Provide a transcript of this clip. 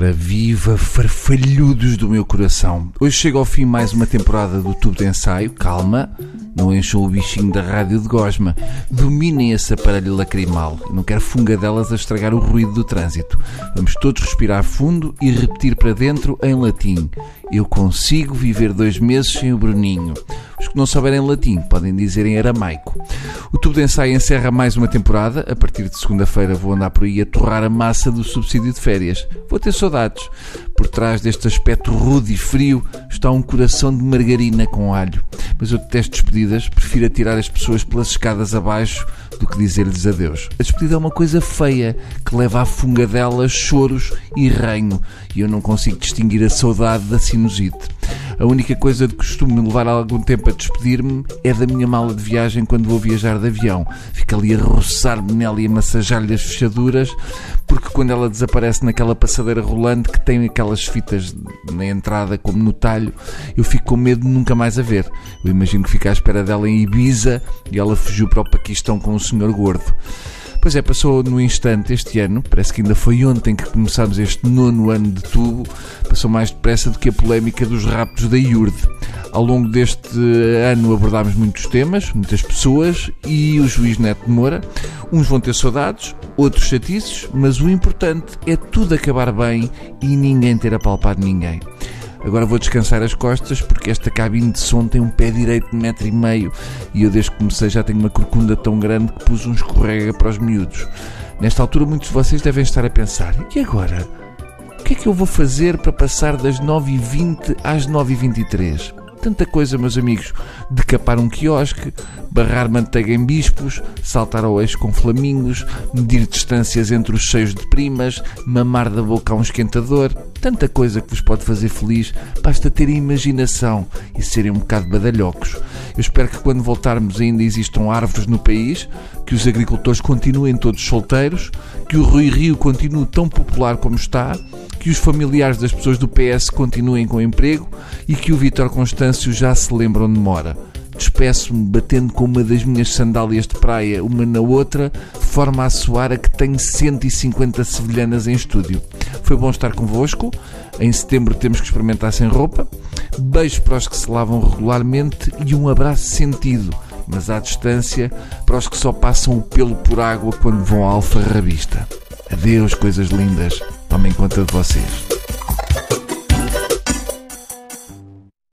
Ora, viva farfalhudos do meu coração. Hoje chega ao fim mais uma temporada do Tubo de Ensaio. Calma, não encham o bichinho da rádio de gosma. Dominem esse aparelho lacrimal. Não quero fungadelas a estragar o ruído do trânsito. Vamos todos respirar fundo e repetir para dentro em latim. Eu consigo viver dois meses sem o Bruninho. Que não souberem latim podem dizer em aramaico. O tubo de ensaio encerra mais uma temporada. A partir de segunda-feira vou andar por aí a torrar a massa do subsídio de férias. Vou ter saudades. Por trás deste aspecto rude e frio está um coração de margarina com alho. Mas eu detesto despedidas, prefiro atirar as pessoas pelas escadas abaixo do que dizer-lhes adeus. A despedida é uma coisa feia que leva à fungadela choros e ranho e eu não consigo distinguir a saudade da sinusite. A única coisa de costume me levar algum tempo a despedir-me é da minha mala de viagem quando vou viajar de avião. Fico ali a roçar-me nela e a massajar-lhe as fechaduras, porque quando ela desaparece naquela passadeira rolante que tem aquelas fitas na entrada como no talho, eu fico com medo de nunca mais a ver. Eu imagino que fica à espera dela em Ibiza e ela fugiu para o Paquistão com o senhor gordo. Pois é, passou no instante este ano, parece que ainda foi ontem que começámos este nono ano de tubo, passou mais depressa do que a polémica dos raptos da IURD. Ao longo deste ano abordámos muitos temas, muitas pessoas e o juiz Neto de Moura. Uns vão ter saudades, outros chatices, mas o importante é tudo acabar bem e ninguém ter apalpado ninguém. Agora vou descansar as costas porque esta cabine de som tem um pé direito de metro e meio e eu desde que comecei já tenho uma corcunda tão grande que pus um escorrega para os miúdos. Nesta altura muitos de vocês devem estar a pensar, e agora? O que é que eu vou fazer para passar das 9h20 às 9h23? Tanta coisa, meus amigos. Decapar um quiosque, barrar manteiga em bispos, saltar ao eixo com flamingos, medir distâncias entre os cheios de primas, mamar da boca a um esquentador. Tanta coisa que vos pode fazer feliz. Basta terem imaginação e serem um bocado badalhocos. Eu espero que quando voltarmos ainda existam árvores no país, que os agricultores continuem todos solteiros, que o Rui Rio continue tão popular como está que os familiares das pessoas do PS continuem com emprego e que o Vítor Constâncio já se lembra onde mora. Despeço-me batendo com uma das minhas sandálias de praia, uma na outra, de forma a soar a que tenho 150 sevilhanas em estúdio. Foi bom estar convosco. Em setembro temos que experimentar sem roupa. Beijos para os que se lavam regularmente e um abraço sentido, mas à distância, para os que só passam o pelo por água quando vão à alfarrabista. Adeus, coisas lindas. Conta de vocês.